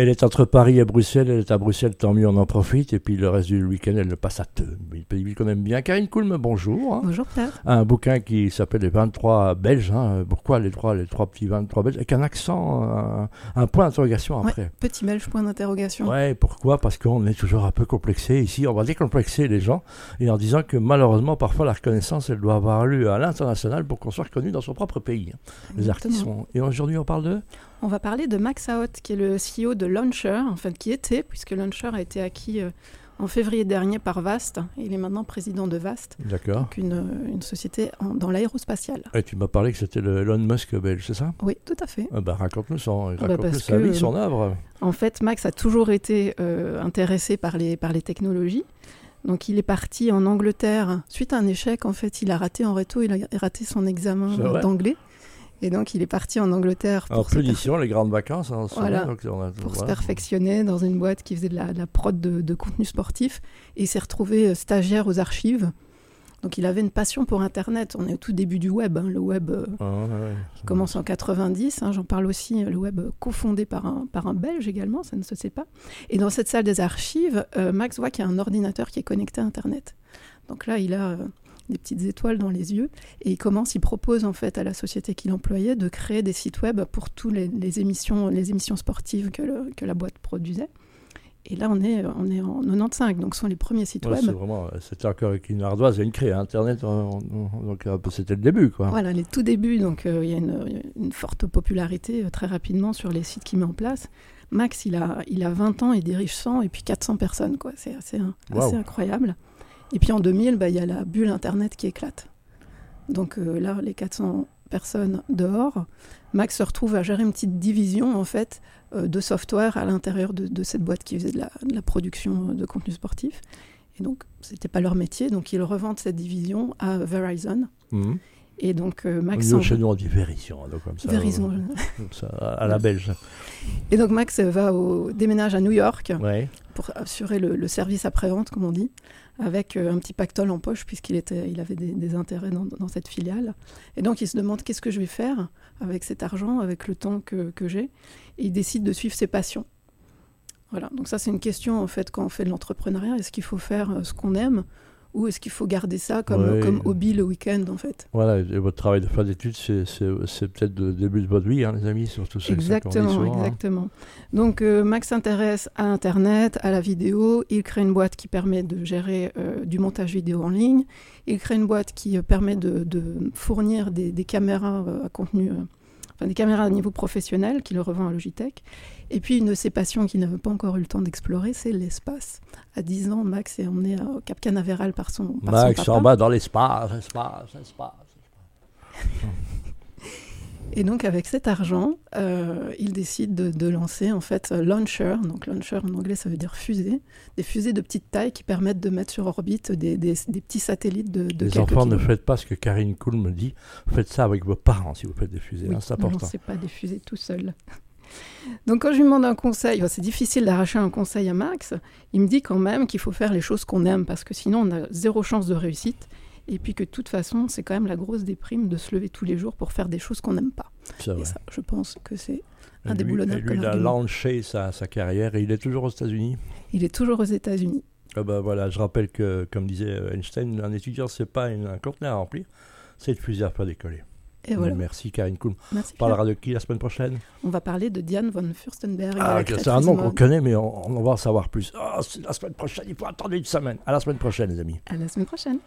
Elle est entre Paris et Bruxelles. Elle est à Bruxelles, tant mieux, on en profite. Et puis le reste du week-end, elle le passe à deux. Il pays qu'on aime bien. Karine Coulme, bonjour. hein. Bonjour Pierre. Un bouquin qui s'appelle Les 23 Belges. hein. Pourquoi les trois, les trois petits 23 Belges? Avec un accent, un, un point d'interrogation Ouais, après. petit belge, point d'interrogation. Ouais, pourquoi? Parce qu'on est toujours un peu complexé ici. On va décomplexer les gens et en disant que malheureusement, parfois, la reconnaissance, elle doit avoir lieu à l'international pour qu'on soit reconnu dans son propre pays. hein. Les artistes sont. Et aujourd'hui, on parle de? On va parler de Max Out, qui est le CEO de Launcher, en fait, qui était, puisque Launcher a été acquis euh, en février dernier par Vast. Il est maintenant président de Vast, D'accord. donc une, euh, une société en- dans l'aérospatiale. Et tu m'as parlé que c'était le Elon Musk belge, c'est ça? Oui, tout à fait. Ah bah, Raconte-nous son, bah, raconte-nous parce sa vie, son œuvre. En fait, Max a toujours été euh, intéressé par les, par les technologies. Donc, il est parti en Angleterre suite à un échec. En fait, il a raté en réto, il a raté son examen euh, d'anglais. Et donc, il est parti en Angleterre En pour, se, punition, les grandes vacances. hein, Voilà. donc on a- pour se perfectionner dans une boîte qui faisait de la, de la prod de, de contenu sportif. Et il s'est retrouvé euh, stagiaire aux archives. Donc, il avait une passion pour Internet. On est au tout début du web. hein. Le web euh, Ah, ouais, ouais. commence en 90. hein, J'en parle aussi, euh, le web cofondé par un, par un Belge également, ça ne se sait pas. Et dans cette salle des archives, euh, Max voit qu'il y a un ordinateur qui est connecté à Internet. Donc là, il a euh, des petites étoiles dans les yeux et il commence, il propose en fait à la société qu'il employait de créer des sites web pour toutes les, les émissions, les émissions sportives que, le- que la boîte produisait. Et là, on est, on est en 95, donc ce sont les premiers sites Ouais, web. c'est vraiment, euh, c'était encore avec une ardoise et une craie. hein, Internet, on- on- donc peu, c'était le début, quoi. Voilà, les tout débuts, donc euh, il y a une, une forte popularité euh, très rapidement sur les sites qu'il met en place. Max, il a, il a 20 ans, il dirige 100 et puis 400 personnes, quoi. C'est assez, assez incroyable. Et puis en 2000, bah, il y a la bulle Internet qui éclate. Donc euh, là, les 400 personnes dehors, Max se retrouve à gérer une petite division, en fait, euh, de software à l'intérieur de, de cette boîte qui faisait de la, de la production de contenu sportif. Et donc, c'était pas leur métier, donc ils revendent cette division à Verizon. Mhm. Et donc, euh, Max Nous, s'en chez nous, on dit Verizon, donc comme ça. Verizon. euh, comme ça, à la belge. Et donc Max va au déménage à New York Ouais. Pour assurer le, service après-vente, comme on dit, avec euh, un petit pactole en poche puisqu'il était, il avait des, intérêts dans, dans cette filiale. Et donc il se demande qu'est-ce que je vais faire avec cet argent, avec le temps que, que j'ai? Et il décide de suivre ses passions. Voilà. Donc ça c'est une question en fait quand on fait de l'entrepreneuriat. Est-ce qu'il faut faire euh, ce qu'on aime? Ou est-ce qu'il faut garder ça comme, Ouais. comme hobby le week-end en fait? Voilà, et votre travail de fin d'études, c'est, peut-être le début de votre vie, hein, les amis, surtout dit Exactement, souvent, hein. exactement. Donc euh, Max s'intéresse à Internet, à la vidéo. Il crée une boîte qui permet de gérer euh, du montage vidéo en ligne. Il crée une boîte qui euh, permet de, de fournir des, des caméras à contenu, enfin des caméras à niveau professionnel qu'il revend à Logitech. Et puis une de ses passions qu'il n'avait pas encore eu le temps d'explorer, c'est l'espace. À 10 ans, Max est emmené au Cap Canaveral par son, par son Max papa. en bas dans l'espace, espace, espace. Et donc avec cet argent, euh, il décide de, de lancer en fait euh, Launcher. Donc Launcher en anglais ça veut dire fusée. Des fusées de petite taille qui permettent de mettre sur orbite des, des- des petits satellites de, de Les enfants, ne faites pas ce que Karine Cool me dit. Faites ça avec vos parents si vous faites des fusées. Oui, hein, c'est ne important. lancez pas des fusées tout seul. Donc quand je lui demande un conseil, c'est difficile d'arracher un conseil à Max, il me dit quand même qu'il faut faire les choses qu'on aime parce que sinon on a zéro chance de réussite. Et puis que de toute façon, c'est quand même la grosse déprime de se lever tous les jours pour faire des choses qu'on n'aime pas. C'est Et ça, je pense que c'est un déboulonnable et lui, il a lancé sa, sa carrière et il est toujours aux États-Unis. Il est toujours aux États-Unis. Ah bah voilà, je rappelle que, comme disait Einstein, un étudiant, c'est pas une- un conteneur à remplir, c'est de fusée à faire décoller. Et voilà. Merci Karine Cool. Merci. On parlera de qui la semaine prochaine? On va parler de Diane von Furstenberg. Ah, C'est un nom qu'on connaît, mais on, on va en savoir plus. C'est la semaine prochaine, il faut attendre une semaine. À la semaine prochaine, les amis. À la semaine prochaine.